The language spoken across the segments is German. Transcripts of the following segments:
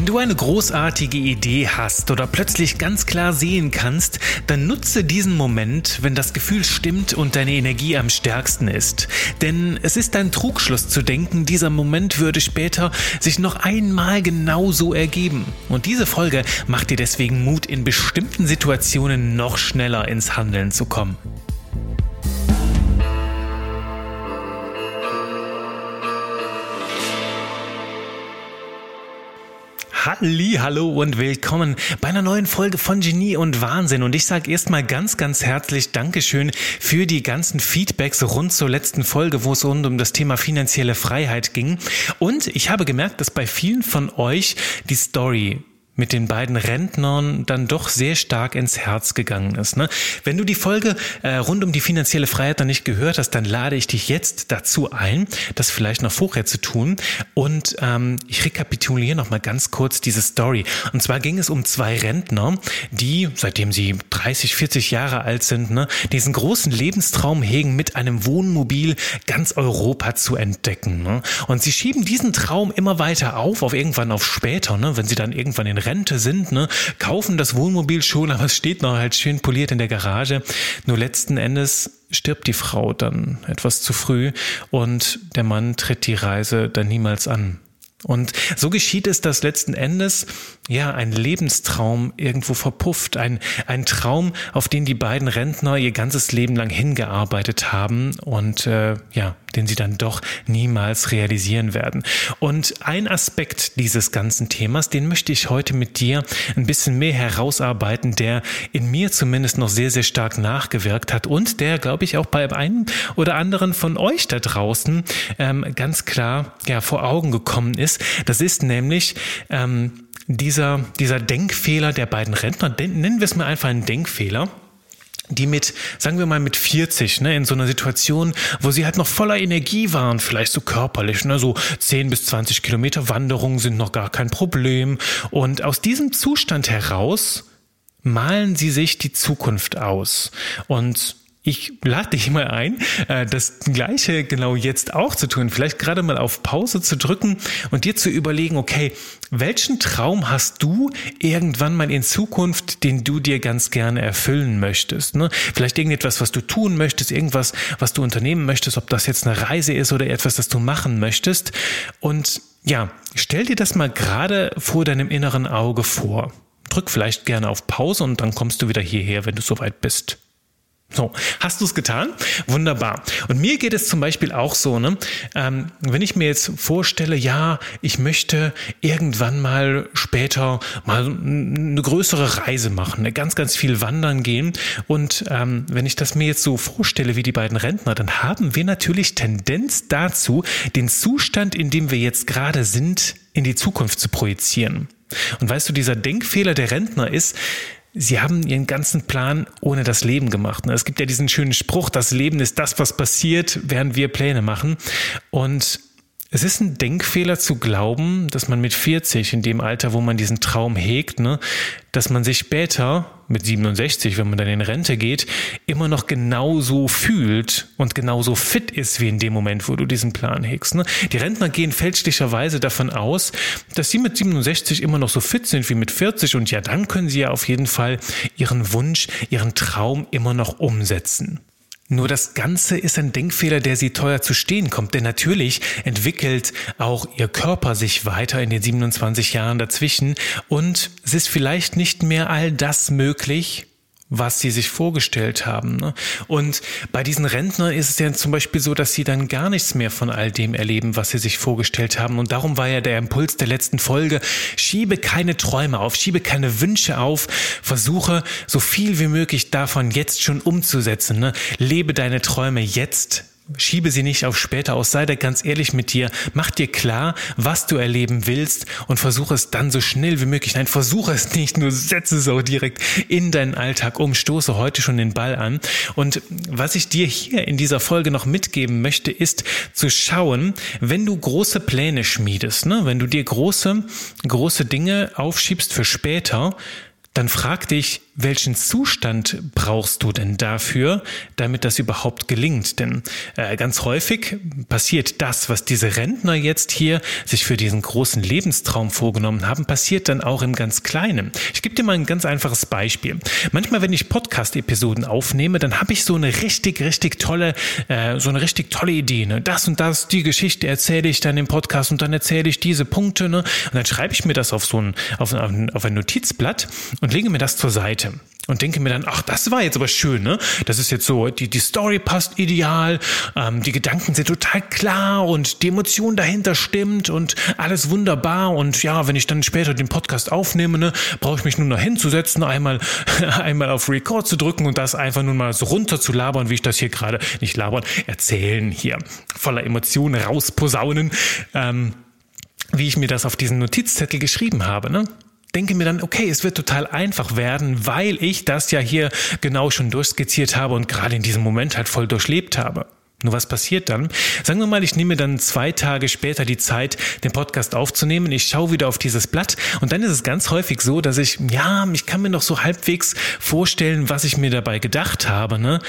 Wenn du eine großartige Idee hast oder plötzlich ganz klar sehen kannst, dann nutze diesen Moment, wenn das Gefühl stimmt und deine Energie am stärksten ist. Denn es ist ein Trugschluss zu denken, dieser Moment würde später sich noch einmal genauso ergeben. Und diese Folge macht dir deswegen Mut, in bestimmten Situationen noch schneller ins Handeln zu kommen. Halli, hallo und willkommen bei einer neuen Folge von Genie und Wahnsinn. Und ich sage erstmal ganz, ganz herzlich Dankeschön für die ganzen Feedbacks rund zur letzten Folge, wo es rund um das Thema finanzielle Freiheit ging. Und ich habe gemerkt, dass bei vielen von euch die Story mit den beiden Rentnern dann doch sehr stark ins Herz gegangen ist. Ne? Wenn du die Folge äh, rund um die finanzielle Freiheit noch nicht gehört hast, dann lade ich dich jetzt dazu ein, das vielleicht noch vorher zu tun. Und ähm, ich rekapituliere noch mal ganz kurz diese Story. Und zwar ging es um zwei Rentner, die, seitdem sie 30, 40 Jahre alt sind, ne, diesen großen Lebenstraum hegen, mit einem Wohnmobil ganz Europa zu entdecken. Ne? Und sie schieben diesen Traum immer weiter auf, auf irgendwann auf später, ne, wenn sie dann irgendwann in Rente sind, ne, kaufen das Wohnmobil schon, aber es steht noch halt schön poliert in der Garage. Nur letzten Endes stirbt die Frau dann etwas zu früh und der Mann tritt die Reise dann niemals an. Und so geschieht es, dass letzten Endes ja ein Lebenstraum irgendwo verpufft, ein, ein Traum, auf den die beiden Rentner ihr ganzes Leben lang hingearbeitet haben und äh, ja, den sie dann doch niemals realisieren werden. Und ein Aspekt dieses ganzen Themas, den möchte ich heute mit dir ein bisschen mehr herausarbeiten, der in mir zumindest noch sehr, sehr stark nachgewirkt hat und der, glaube ich, auch bei einem oder anderen von euch da draußen ähm, ganz klar ja, vor Augen gekommen ist. Das ist nämlich ähm, dieser, dieser Denkfehler der beiden Rentner, nennen wir es mal einfach einen Denkfehler die mit, sagen wir mal, mit 40, ne, in so einer Situation, wo sie halt noch voller Energie waren, vielleicht so körperlich, ne, so 10 bis 20 Kilometer Wanderungen sind noch gar kein Problem. Und aus diesem Zustand heraus malen sie sich die Zukunft aus. Und ich lade dich mal ein, äh, das Gleiche genau jetzt auch zu tun. Vielleicht gerade mal auf Pause zu drücken und dir zu überlegen, okay, welchen Traum hast du irgendwann mal in Zukunft, den du dir ganz gerne erfüllen möchtest? Ne? Vielleicht irgendetwas, was du tun möchtest, irgendwas, was du unternehmen möchtest, ob das jetzt eine Reise ist oder etwas, das du machen möchtest. Und ja, stell dir das mal gerade vor deinem inneren Auge vor. Drück vielleicht gerne auf Pause und dann kommst du wieder hierher, wenn du soweit bist. So, hast du es getan? Wunderbar. Und mir geht es zum Beispiel auch so, ne? Ähm, wenn ich mir jetzt vorstelle, ja, ich möchte irgendwann mal später mal eine größere Reise machen, ne? ganz, ganz viel wandern gehen. Und ähm, wenn ich das mir jetzt so vorstelle wie die beiden Rentner, dann haben wir natürlich Tendenz dazu, den Zustand, in dem wir jetzt gerade sind, in die Zukunft zu projizieren. Und weißt du, dieser Denkfehler der Rentner ist, Sie haben ihren ganzen Plan ohne das Leben gemacht. Ne? Es gibt ja diesen schönen Spruch, das Leben ist das, was passiert, während wir Pläne machen. Und es ist ein Denkfehler zu glauben, dass man mit 40, in dem Alter, wo man diesen Traum hegt, ne, dass man sich später, mit 67, wenn man dann in Rente geht, immer noch genauso fühlt und genauso fit ist wie in dem Moment, wo du diesen Plan hegst. Ne? Die Rentner gehen fälschlicherweise davon aus, dass sie mit 67 immer noch so fit sind wie mit 40 und ja, dann können sie ja auf jeden Fall ihren Wunsch, ihren Traum immer noch umsetzen. Nur das Ganze ist ein Denkfehler, der sie teuer zu stehen kommt, denn natürlich entwickelt auch ihr Körper sich weiter in den 27 Jahren dazwischen und es ist vielleicht nicht mehr all das möglich, was sie sich vorgestellt haben. Ne? Und bei diesen Rentnern ist es ja zum Beispiel so, dass sie dann gar nichts mehr von all dem erleben, was sie sich vorgestellt haben. Und darum war ja der Impuls der letzten Folge, schiebe keine Träume auf, schiebe keine Wünsche auf, versuche so viel wie möglich davon jetzt schon umzusetzen. Ne? Lebe deine Träume jetzt Schiebe sie nicht auf später aus, sei da ganz ehrlich mit dir, mach dir klar, was du erleben willst und versuche es dann so schnell wie möglich. Nein, versuche es nicht, nur setze es auch direkt in deinen Alltag um, stoße heute schon den Ball an. Und was ich dir hier in dieser Folge noch mitgeben möchte, ist zu schauen, wenn du große Pläne schmiedest, ne, wenn du dir große, große Dinge aufschiebst für später, dann frag dich, welchen Zustand brauchst du denn dafür, damit das überhaupt gelingt? Denn äh, ganz häufig passiert das, was diese Rentner jetzt hier sich für diesen großen Lebenstraum vorgenommen haben, passiert dann auch im ganz Kleinen. Ich gebe dir mal ein ganz einfaches Beispiel. Manchmal, wenn ich Podcast-Episoden aufnehme, dann habe ich so eine richtig, richtig tolle, äh, so eine richtig tolle Idee. Ne? Das und das, die Geschichte erzähle ich dann im Podcast und dann erzähle ich diese Punkte. Ne? Und dann schreibe ich mir das auf so ein, auf ein, auf ein Notizblatt und lege mir das zur Seite und denke mir dann, ach, das war jetzt aber schön, ne? Das ist jetzt so, die, die Story passt ideal, ähm, die Gedanken sind total klar und die Emotion dahinter stimmt und alles wunderbar. Und ja, wenn ich dann später den Podcast aufnehme, ne, brauche ich mich nur noch hinzusetzen, einmal, einmal auf Record zu drücken und das einfach nur mal so runter zu labern, wie ich das hier gerade, nicht labern, erzählen hier, voller Emotionen rausposaunen, ähm, wie ich mir das auf diesen Notizzettel geschrieben habe, ne? Denke mir dann, okay, es wird total einfach werden, weil ich das ja hier genau schon durchskizziert habe und gerade in diesem Moment halt voll durchlebt habe. Nur was passiert dann? Sagen wir mal, ich nehme dann zwei Tage später die Zeit, den Podcast aufzunehmen. Ich schaue wieder auf dieses Blatt und dann ist es ganz häufig so, dass ich, ja, ich kann mir noch so halbwegs vorstellen, was ich mir dabei gedacht habe, ne?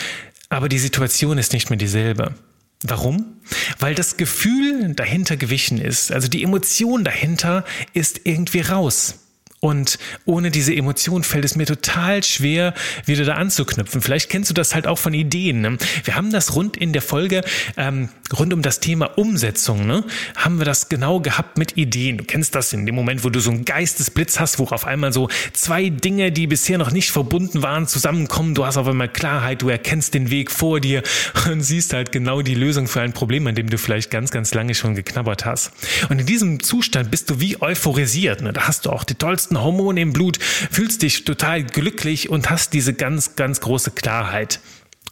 Aber die Situation ist nicht mehr dieselbe. Warum? Weil das Gefühl dahinter gewichen ist. Also die Emotion dahinter ist irgendwie raus. Und ohne diese Emotion fällt es mir total schwer, wieder da anzuknüpfen. Vielleicht kennst du das halt auch von Ideen. Ne? Wir haben das rund in der Folge, ähm, rund um das Thema Umsetzung, ne? haben wir das genau gehabt mit Ideen. Du kennst das in dem Moment, wo du so einen Geistesblitz hast, wo auf einmal so zwei Dinge, die bisher noch nicht verbunden waren, zusammenkommen. Du hast auf einmal Klarheit, du erkennst den Weg vor dir und siehst halt genau die Lösung für ein Problem, an dem du vielleicht ganz, ganz lange schon geknabbert hast. Und in diesem Zustand bist du wie euphorisiert. Ne? Da hast du auch die tollsten höchsten Hormone im Blut, fühlst dich total glücklich und hast diese ganz, ganz große Klarheit.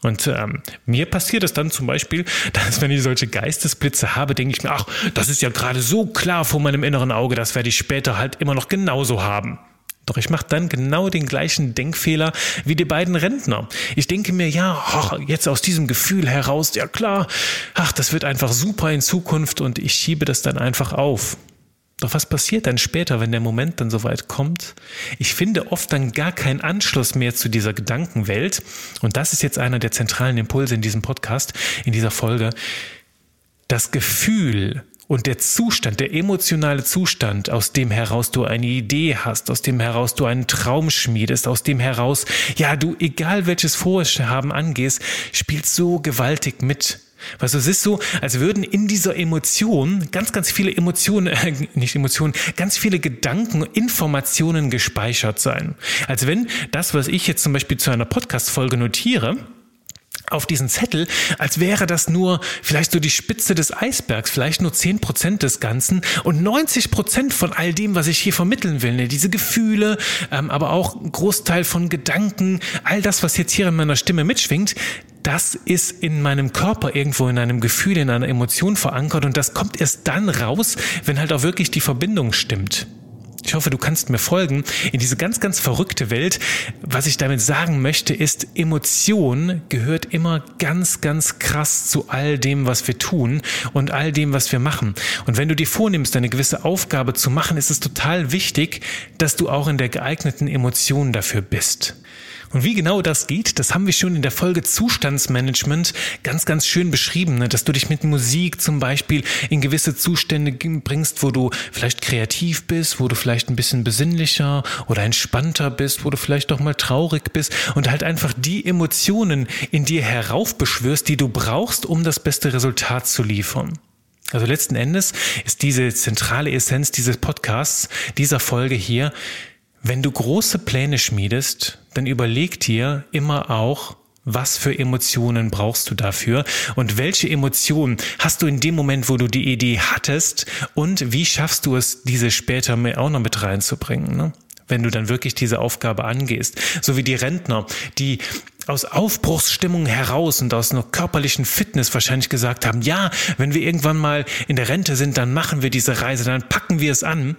Und ähm, mir passiert es dann zum Beispiel, dass wenn ich solche Geistesblitze habe, denke ich mir, ach, das ist ja gerade so klar vor meinem inneren Auge, das werde ich später halt immer noch genauso haben. Doch ich mache dann genau den gleichen Denkfehler wie die beiden Rentner. Ich denke mir, ja, ach, jetzt aus diesem Gefühl heraus, ja klar, ach, das wird einfach super in Zukunft und ich schiebe das dann einfach auf. Doch was passiert dann später, wenn der Moment dann soweit kommt? Ich finde oft dann gar keinen Anschluss mehr zu dieser Gedankenwelt. Und das ist jetzt einer der zentralen Impulse in diesem Podcast, in dieser Folge. Das Gefühl und der Zustand, der emotionale Zustand, aus dem heraus du eine Idee hast, aus dem heraus du einen Traum schmiedest, aus dem heraus, ja, du, egal welches Vorhaben angehst, spielt so gewaltig mit. Weißt du, es ist so, als würden in dieser Emotion ganz, ganz viele Emotionen, äh, nicht Emotionen, ganz viele Gedanken, Informationen gespeichert sein. Als wenn das, was ich jetzt zum Beispiel zu einer Podcast-Folge notiere, auf diesen Zettel, als wäre das nur vielleicht so die Spitze des Eisbergs, vielleicht nur zehn Prozent des Ganzen und 90 Prozent von all dem, was ich hier vermitteln will. Ne? Diese Gefühle, ähm, aber auch ein Großteil von Gedanken, all das, was jetzt hier in meiner Stimme mitschwingt, das ist in meinem Körper irgendwo in einem Gefühl, in einer Emotion verankert und das kommt erst dann raus, wenn halt auch wirklich die Verbindung stimmt. Ich hoffe, du kannst mir folgen in diese ganz, ganz verrückte Welt. Was ich damit sagen möchte, ist, Emotion gehört immer ganz, ganz krass zu all dem, was wir tun und all dem, was wir machen. Und wenn du dir vornimmst, eine gewisse Aufgabe zu machen, ist es total wichtig, dass du auch in der geeigneten Emotion dafür bist. Und wie genau das geht, das haben wir schon in der Folge Zustandsmanagement ganz, ganz schön beschrieben, ne? dass du dich mit Musik zum Beispiel in gewisse Zustände bringst, wo du vielleicht kreativ bist, wo du vielleicht ein bisschen besinnlicher oder entspannter bist, wo du vielleicht doch mal traurig bist und halt einfach die Emotionen in dir heraufbeschwörst, die du brauchst, um das beste Resultat zu liefern. Also letzten Endes ist diese zentrale Essenz dieses Podcasts, dieser Folge hier, wenn du große Pläne schmiedest, dann überleg dir immer auch, was für Emotionen brauchst du dafür und welche Emotionen hast du in dem Moment, wo du die Idee hattest und wie schaffst du es, diese später auch noch mit reinzubringen, ne? wenn du dann wirklich diese Aufgabe angehst. So wie die Rentner, die aus Aufbruchsstimmung heraus und aus einer körperlichen Fitness wahrscheinlich gesagt haben, ja, wenn wir irgendwann mal in der Rente sind, dann machen wir diese Reise, dann packen wir es an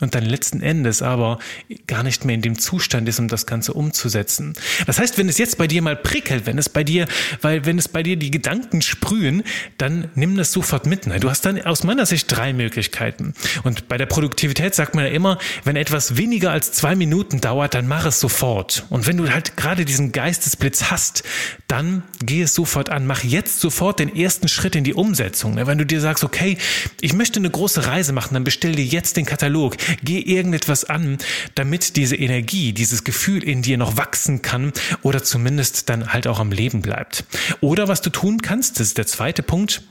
und dann letzten Endes aber gar nicht mehr in dem Zustand ist, um das Ganze umzusetzen. Das heißt, wenn es jetzt bei dir mal prickelt, wenn es bei dir, weil wenn es bei dir die Gedanken sprühen, dann nimm das sofort mit. Du hast dann aus meiner Sicht drei Möglichkeiten. Und bei der Produktivität sagt man ja immer, wenn etwas weniger als zwei Minuten dauert, dann mach es sofort. Und wenn du halt gerade diesen Geistesblitz hast, dann geh es sofort an. Mach jetzt sofort den ersten Schritt in die Umsetzung. Wenn du dir sagst, okay, ich möchte eine große Reise machen, dann bestell dir jetzt den Katalog geh irgendetwas an, damit diese Energie, dieses Gefühl in dir noch wachsen kann oder zumindest dann halt auch am Leben bleibt. Oder was du tun kannst, das ist der zweite Punkt,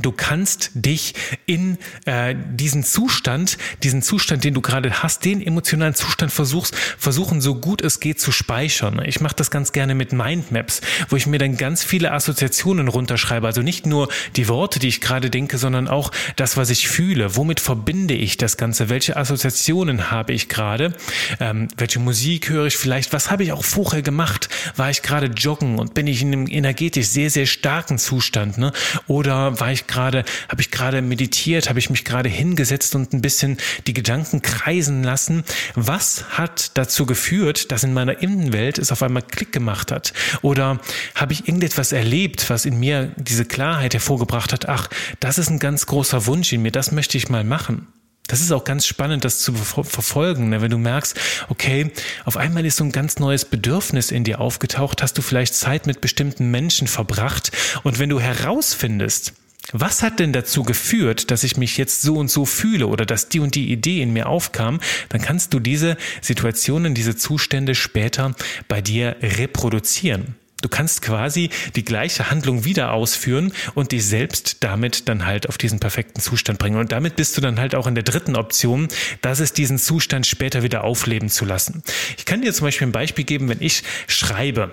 Du kannst dich in äh, diesen Zustand, diesen Zustand, den du gerade hast, den emotionalen Zustand versuchst, versuchen, so gut es geht zu speichern. Ich mache das ganz gerne mit Mindmaps, wo ich mir dann ganz viele Assoziationen runterschreibe. Also nicht nur die Worte, die ich gerade denke, sondern auch das, was ich fühle. Womit verbinde ich das Ganze? Welche Assoziationen habe ich gerade? Ähm, welche Musik höre ich vielleicht? Was habe ich auch vorher gemacht? War ich gerade joggen und bin ich in einem energetisch sehr, sehr starken Zustand? Ne? Oder war ich gerade, habe ich gerade meditiert, habe ich mich gerade hingesetzt und ein bisschen die Gedanken kreisen lassen. Was hat dazu geführt, dass in meiner Innenwelt es auf einmal Klick gemacht hat? Oder habe ich irgendetwas erlebt, was in mir diese Klarheit hervorgebracht hat? Ach, das ist ein ganz großer Wunsch in mir, das möchte ich mal machen. Das ist auch ganz spannend, das zu verfolgen. Ne? Wenn du merkst, okay, auf einmal ist so ein ganz neues Bedürfnis in dir aufgetaucht, hast du vielleicht Zeit mit bestimmten Menschen verbracht und wenn du herausfindest, was hat denn dazu geführt, dass ich mich jetzt so und so fühle oder dass die und die Idee in mir aufkam, dann kannst du diese Situationen, diese Zustände später bei dir reproduzieren. Du kannst quasi die gleiche Handlung wieder ausführen und dich selbst damit dann halt auf diesen perfekten Zustand bringen. Und damit bist du dann halt auch in der dritten Option, dass es diesen Zustand später wieder aufleben zu lassen. Ich kann dir zum Beispiel ein Beispiel geben, wenn ich schreibe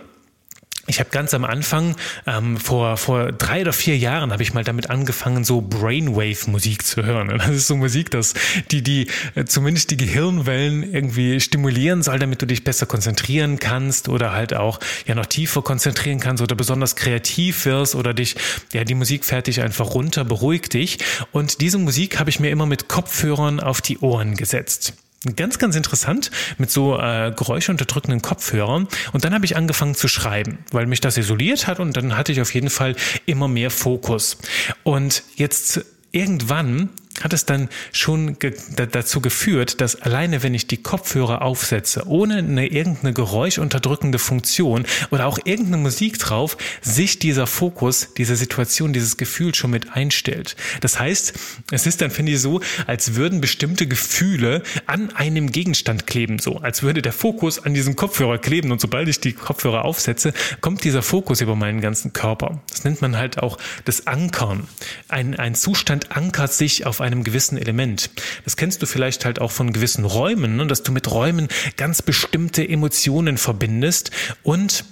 ich habe ganz am Anfang, ähm, vor, vor drei oder vier Jahren, habe ich mal damit angefangen, so Brainwave-Musik zu hören. Das ist so Musik, dass die, die äh, zumindest die Gehirnwellen irgendwie stimulieren soll, damit du dich besser konzentrieren kannst oder halt auch ja noch tiefer konzentrieren kannst oder besonders kreativ wirst oder dich, ja, die Musik fährt dich einfach runter, beruhigt dich. Und diese Musik habe ich mir immer mit Kopfhörern auf die Ohren gesetzt. Ganz, ganz interessant mit so äh, geräuschunterdrückenden Kopfhörern. Und dann habe ich angefangen zu schreiben, weil mich das isoliert hat und dann hatte ich auf jeden Fall immer mehr Fokus. Und jetzt irgendwann hat es dann schon ge dazu geführt, dass alleine wenn ich die Kopfhörer aufsetze, ohne eine irgendeine geräuschunterdrückende Funktion oder auch irgendeine Musik drauf, sich dieser Fokus, diese Situation, dieses Gefühl schon mit einstellt. Das heißt, es ist dann, finde ich, so, als würden bestimmte Gefühle an einem Gegenstand kleben, so als würde der Fokus an diesem Kopfhörer kleben und sobald ich die Kopfhörer aufsetze, kommt dieser Fokus über meinen ganzen Körper. Das nennt man halt auch das Ankern. Ein, ein Zustand ankert sich auf einem gewissen Element. Das kennst du vielleicht halt auch von gewissen Räumen, ne? dass du mit Räumen ganz bestimmte Emotionen verbindest und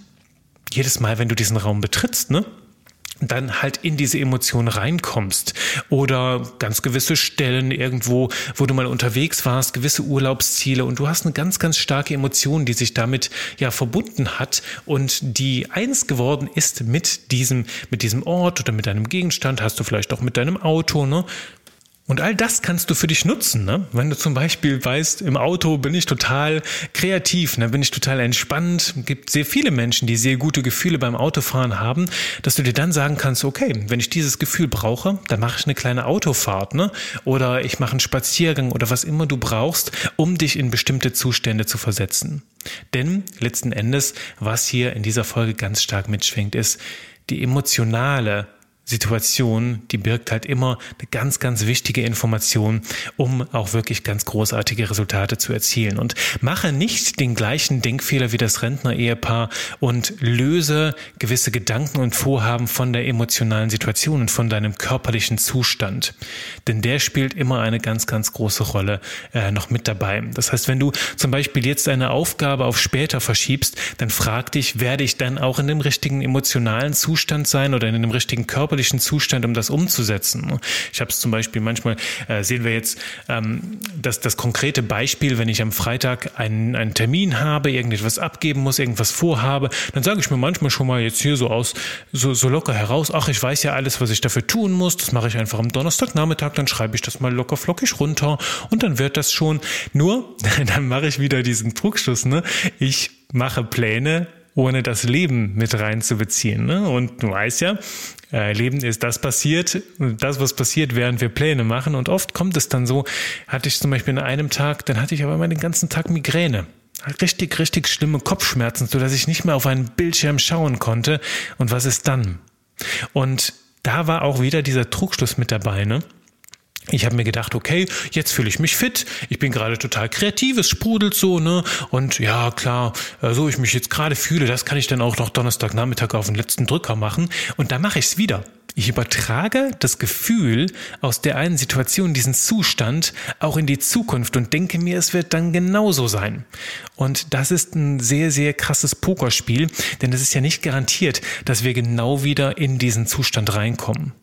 jedes Mal, wenn du diesen Raum betrittst, ne, dann halt in diese Emotion reinkommst oder ganz gewisse Stellen irgendwo, wo du mal unterwegs warst, gewisse Urlaubsziele und du hast eine ganz, ganz starke Emotion, die sich damit ja verbunden hat und die eins geworden ist mit diesem, mit diesem Ort oder mit deinem Gegenstand, hast du vielleicht auch mit deinem Auto, ne? Und all das kannst du für dich nutzen. Ne? Wenn du zum Beispiel weißt, im Auto bin ich total kreativ, ne? bin ich total entspannt. Es gibt sehr viele Menschen, die sehr gute Gefühle beim Autofahren haben, dass du dir dann sagen kannst, okay, wenn ich dieses Gefühl brauche, dann mache ich eine kleine Autofahrt. Ne? Oder ich mache einen Spaziergang oder was immer du brauchst, um dich in bestimmte Zustände zu versetzen. Denn letzten Endes, was hier in dieser Folge ganz stark mitschwingt, ist die emotionale Situation, die birgt halt immer eine ganz, ganz wichtige Information, um auch wirklich ganz großartige Resultate zu erzielen. Und mache nicht den gleichen Denkfehler wie das Rentner-Ehepaar und löse gewisse Gedanken und Vorhaben von der emotionalen Situation und von deinem körperlichen Zustand. Denn der spielt immer eine ganz, ganz große Rolle äh, noch mit dabei. Das heißt, wenn du zum Beispiel jetzt eine Aufgabe auf später verschiebst, dann frag dich, werde ich dann auch in dem richtigen emotionalen Zustand sein oder in dem richtigen körperlichen körperlichen Zustand, um das umzusetzen. Ich habe es zum Beispiel manchmal, äh, sehen wir jetzt ähm, das, das konkrete Beispiel, wenn ich am Freitag einen, einen Termin habe, irgendetwas abgeben muss, irgendwas vorhabe, dann sage ich mir manchmal schon mal jetzt hier so aus, so, so locker heraus, ach, ich weiß ja alles, was ich dafür tun muss, das mache ich einfach am Donnerstagnachmittag, dann schreibe ich das mal locker flockig runter und dann wird das schon. Nur, dann mache ich wieder diesen Druckschluss, ne? Ich mache Pläne, ohne das Leben mit reinzubeziehen. Ne? Und du weißt ja, äh, Leben ist das passiert, das, was passiert, während wir Pläne machen. Und oft kommt es dann so, hatte ich zum Beispiel an einem Tag, dann hatte ich aber immer den ganzen Tag Migräne. Richtig, richtig schlimme Kopfschmerzen, so dass ich nicht mehr auf einen Bildschirm schauen konnte. Und was ist dann? Und da war auch wieder dieser Trugschluss mit dabei, ne? Ich habe mir gedacht, okay, jetzt fühle ich mich fit, ich bin gerade total kreativ, es sprudelt so, ne? Und ja, klar, äh, so ich mich jetzt gerade fühle, das kann ich dann auch noch Donnerstagnachmittag auf den letzten Drücker machen. Und da mache ich es wieder. Ich übertrage das Gefühl aus der einen Situation, diesen Zustand, auch in die Zukunft und denke mir, es wird dann genauso sein. Und das ist ein sehr, sehr krasses Pokerspiel, denn es ist ja nicht garantiert, dass wir genau wieder in diesen Zustand reinkommen.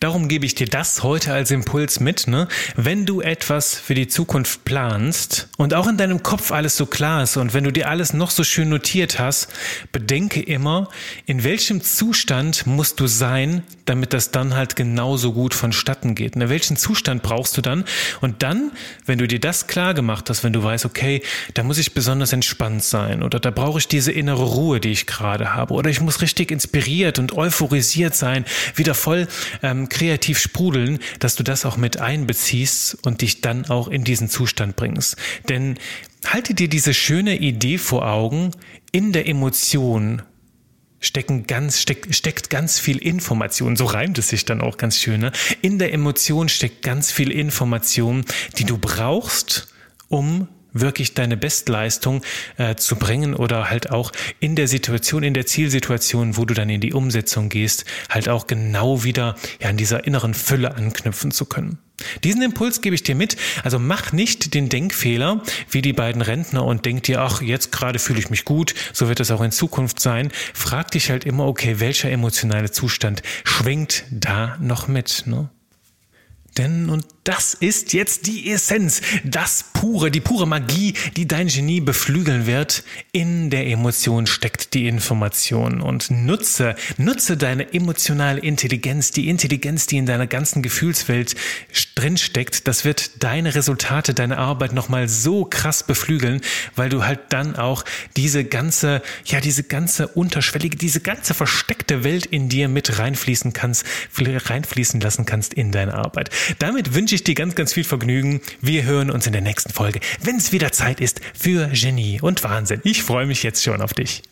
Darum gebe ich dir das heute als Impuls mit. Ne? Wenn du etwas für die Zukunft planst und auch in deinem Kopf alles so klar ist und wenn du dir alles noch so schön notiert hast, bedenke immer, in welchem Zustand musst du sein, damit das dann halt genauso gut vonstatten geht. In welchen Zustand brauchst du dann? Und dann, wenn du dir das klar gemacht hast, wenn du weißt, okay, da muss ich besonders entspannt sein oder da brauche ich diese innere Ruhe, die ich gerade habe oder ich muss richtig inspiriert und euphorisiert sein, wieder voll ähm, kreativ sprudeln, dass du das auch mit einbeziehst und dich dann auch in diesen Zustand bringst. Denn halte dir diese schöne Idee vor Augen, in der Emotion stecken ganz, steck, steckt ganz viel Information. So reimt es sich dann auch ganz schön. Ne? In der Emotion steckt ganz viel Information, die du brauchst, um wirklich deine Bestleistung äh, zu bringen oder halt auch in der Situation, in der Zielsituation, wo du dann in die Umsetzung gehst, halt auch genau wieder ja, an dieser inneren Fülle anknüpfen zu können. Diesen Impuls gebe ich dir mit. Also mach nicht den Denkfehler wie die beiden Rentner und denk dir, ach, jetzt gerade fühle ich mich gut, so wird es auch in Zukunft sein. Frag dich halt immer, okay, welcher emotionale Zustand schwingt da noch mit? Ne? Denn, und das ist jetzt die Essenz, das pure, die pure Magie, die dein Genie beflügeln wird. In der Emotion steckt die Information und nutze, nutze deine emotionale Intelligenz, die Intelligenz, die in deiner ganzen Gefühlswelt drinsteckt. Das wird deine Resultate, deine Arbeit nochmal so krass beflügeln, weil du halt dann auch diese ganze, ja, diese ganze unterschwellige, diese ganze versteckte Welt in dir mit reinfließen kannst, reinfließen lassen kannst in deine Arbeit. Damit wünsche ich dir ganz, ganz viel Vergnügen. Wir hören uns in der nächsten Folge, wenn es wieder Zeit ist für Genie und Wahnsinn. Ich freue mich jetzt schon auf dich.